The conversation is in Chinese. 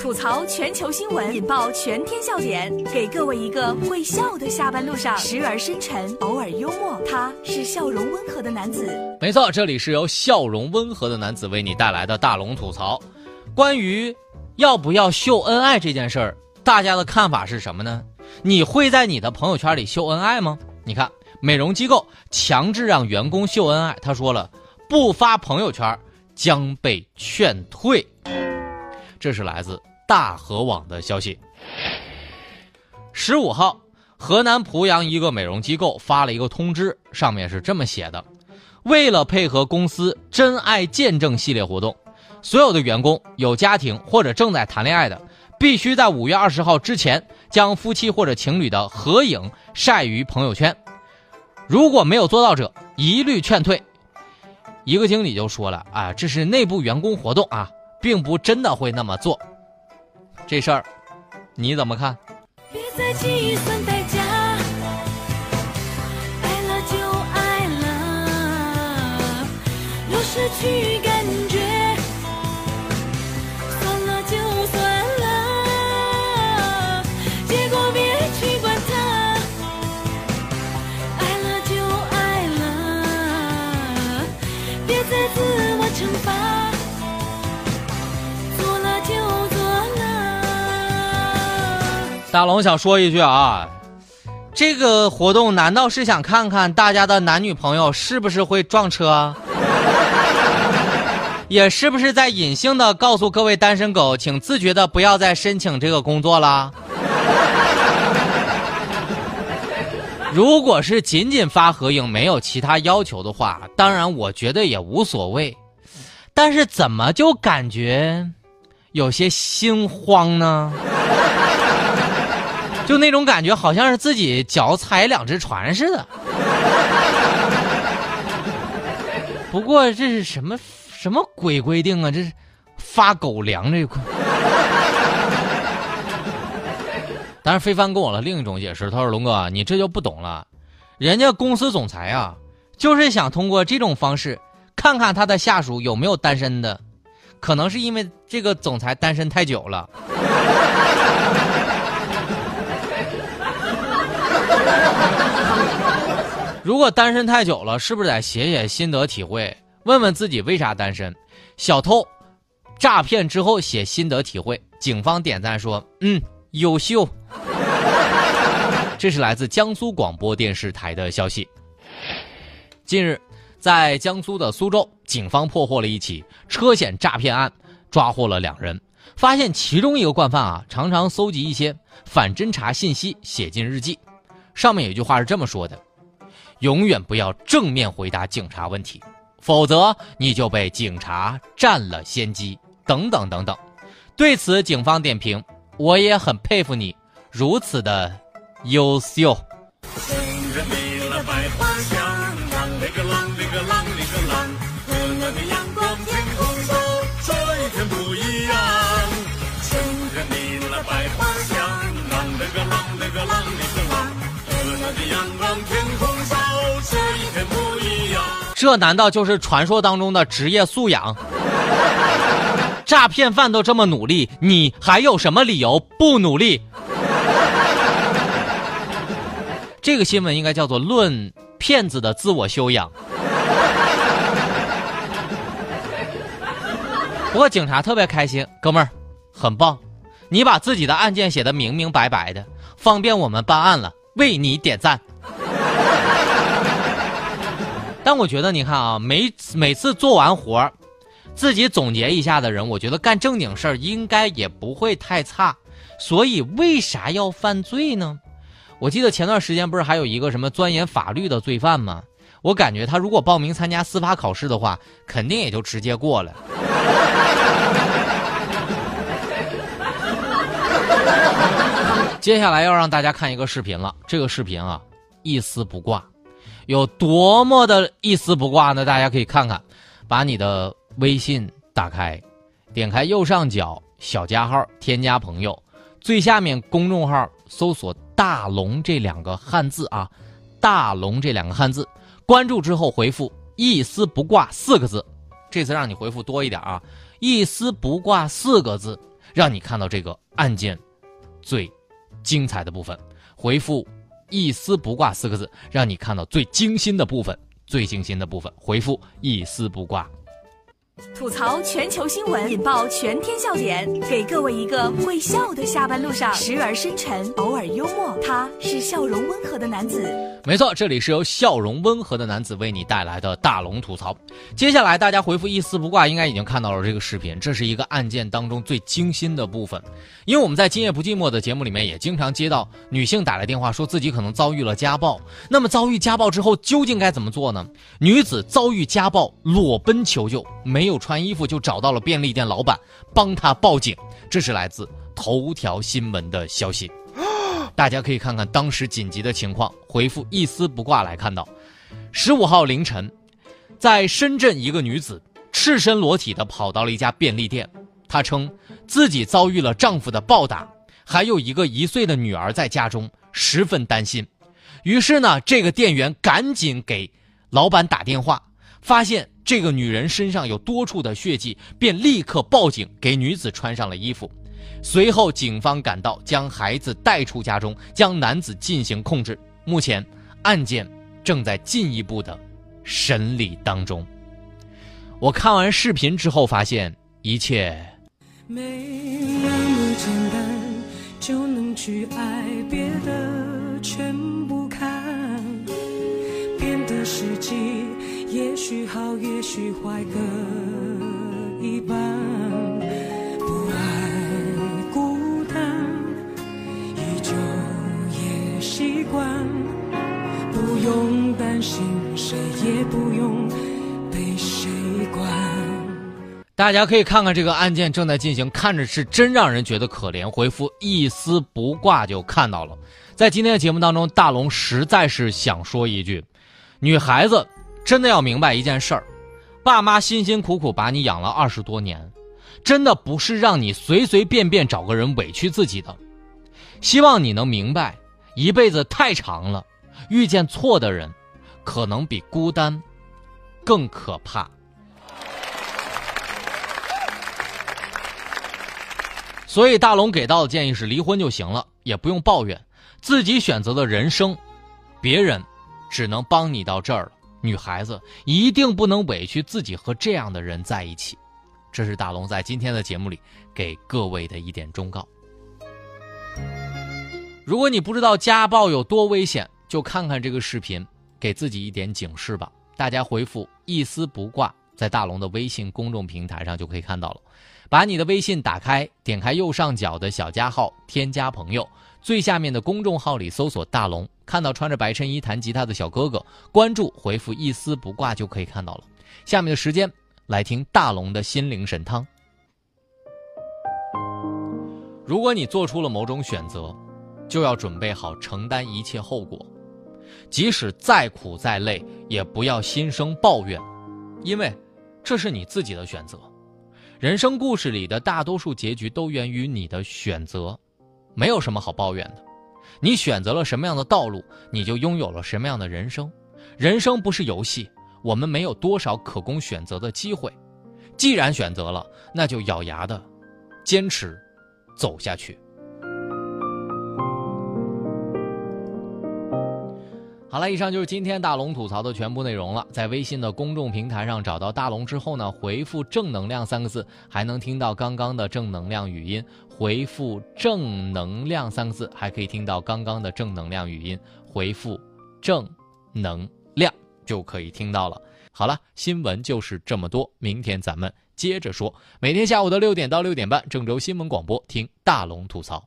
吐槽全球新闻，引爆全天笑点，给各位一个会笑的下班路上，时而深沉，偶尔幽默。他是笑容温和的男子。没错，这里是由笑容温和的男子为你带来的大龙吐槽。关于要不要秀恩爱这件事儿，大家的看法是什么呢？你会在你的朋友圈里秀恩爱吗？你看，美容机构强制让员工秀恩爱，他说了，不发朋友圈将被劝退。这是来自大河网的消息。十五号，河南濮阳一个美容机构发了一个通知，上面是这么写的：为了配合公司“真爱见证”系列活动，所有的员工有家庭或者正在谈恋爱的，必须在五月二十号之前将夫妻或者情侣的合影晒于朋友圈。如果没有做到者，一律劝退。一个经理就说了：“啊，这是内部员工活动啊。”并不真的会那么做，这事儿你怎么看？别再计算代价，爱了就爱了，若失去感大龙想说一句啊，这个活动难道是想看看大家的男女朋友是不是会撞车？也是不是在隐性的告诉各位单身狗，请自觉的不要再申请这个工作了？如果是仅仅发合影，没有其他要求的话，当然我觉得也无所谓。但是怎么就感觉有些心慌呢？就那种感觉，好像是自己脚踩两只船似的。不过这是什么什么鬼规定啊？这是发狗粮这块。当然，飞帆跟我了另一种解释，他说：“龙哥，你这就不懂了，人家公司总裁啊，就是想通过这种方式，看看他的下属有没有单身的，可能是因为这个总裁单身太久了。”如果单身太久了，是不是得写写心得体会，问问自己为啥单身？小偷诈骗之后写心得体会，警方点赞说：“嗯，优秀。”这是来自江苏广播电视台的消息。近日，在江苏的苏州，警方破获了一起车险诈骗案，抓获了两人，发现其中一个惯犯啊，常常搜集一些反侦查信息写进日记，上面有句话是这么说的。永远不要正面回答警察问题，否则你就被警察占了先机。等等等等，对此警方点评：我也很佩服你，如此的优秀。这难道就是传说当中的职业素养？诈骗犯都这么努力，你还有什么理由不努力？这个新闻应该叫做“论骗子的自我修养”。不过警察特别开心，哥们儿，很棒，你把自己的案件写得明明白白的，方便我们办案了，为你点赞。但我觉得，你看啊，每每次做完活儿，自己总结一下的人，我觉得干正经事儿应该也不会太差。所以为啥要犯罪呢？我记得前段时间不是还有一个什么钻研法律的罪犯吗？我感觉他如果报名参加司法考试的话，肯定也就直接过了。接下来要让大家看一个视频了，这个视频啊，一丝不挂。有多么的一丝不挂呢？大家可以看看，把你的微信打开，点开右上角小加号，添加朋友，最下面公众号搜索“大龙”这两个汉字啊，“大龙”这两个汉字，关注之后回复“一丝不挂”四个字，这次让你回复多一点啊，“一丝不挂”四个字，让你看到这个案件最精彩的部分。回复“一丝不挂”四个字，让你看到最精心的部分。最精心的部分，回复“一丝不挂”。吐槽全球新闻，引爆全天笑点，给各位一个会笑的下班路上，时而深沉，偶尔幽默。他是笑容温和的男子。没错，这里是由笑容温和的男子为你带来的大龙吐槽。接下来大家回复一丝不挂，应该已经看到了这个视频。这是一个案件当中最惊心的部分，因为我们在《今夜不寂寞》的节目里面也经常接到女性打来电话，说自己可能遭遇了家暴。那么遭遇家暴之后，究竟该怎么做呢？女子遭遇家暴，裸奔求救，没有穿衣服就找到了便利店老板，帮他报警。这是来自头条新闻的消息。大家可以看看当时紧急的情况，回复一丝不挂来看到，十五号凌晨，在深圳一个女子赤身裸体的跑到了一家便利店，她称自己遭遇了丈夫的暴打，还有一个一岁的女儿在家中，十分担心。于是呢，这个店员赶紧给老板打电话，发现这个女人身上有多处的血迹，便立刻报警，给女子穿上了衣服。随后，警方赶到，将孩子带出家中，将男子进行控制。目前，案件正在进一步的审理当中。我看完视频之后，发现一切没那么简单就能去爱，别的全不看。变得实际，也许好，也许坏，各一半。不爱孤单，依旧也习惯。不用担心，谁也不用被谁管。大家可以看看这个案件正在进行，看着是真让人觉得可怜。回复一丝不挂就看到了。在今天的节目当中，大龙实在是想说一句：女孩子真的要明白一件事儿，爸妈辛辛苦苦把你养了二十多年，真的不是让你随随便便找个人委屈自己的。希望你能明白，一辈子太长了。遇见错的人，可能比孤单更可怕。所以大龙给到的建议是离婚就行了，也不用抱怨自己选择的人生，别人只能帮你到这儿了。女孩子一定不能委屈自己和这样的人在一起。这是大龙在今天的节目里给各位的一点忠告。如果你不知道家暴有多危险，就看看这个视频，给自己一点警示吧。大家回复“一丝不挂”在大龙的微信公众平台上就可以看到了。把你的微信打开，点开右上角的小加号，添加朋友，最下面的公众号里搜索“大龙”，看到穿着白衬衣弹吉他的小哥哥，关注，回复“一丝不挂”就可以看到了。下面的时间来听大龙的心灵神汤。如果你做出了某种选择，就要准备好承担一切后果。即使再苦再累，也不要心生抱怨，因为这是你自己的选择。人生故事里的大多数结局都源于你的选择，没有什么好抱怨的。你选择了什么样的道路，你就拥有了什么样的人生。人生不是游戏，我们没有多少可供选择的机会。既然选择了，那就咬牙的坚持走下去。好了，以上就是今天大龙吐槽的全部内容了。在微信的公众平台上找到大龙之后呢，回复“正能量”三个字，还能听到刚刚的正能量语音。回复“正能量”三个字，还可以听到刚刚的正能量语音。回复“正能量”就可以听到了。好了，新闻就是这么多，明天咱们接着说。每天下午的六点到六点半，郑州新闻广播听大龙吐槽。